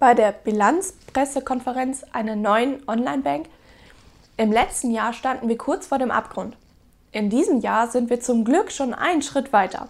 bei der Bilanzpressekonferenz einer neuen Online-Bank. Im letzten Jahr standen wir kurz vor dem Abgrund. In diesem Jahr sind wir zum Glück schon einen Schritt weiter.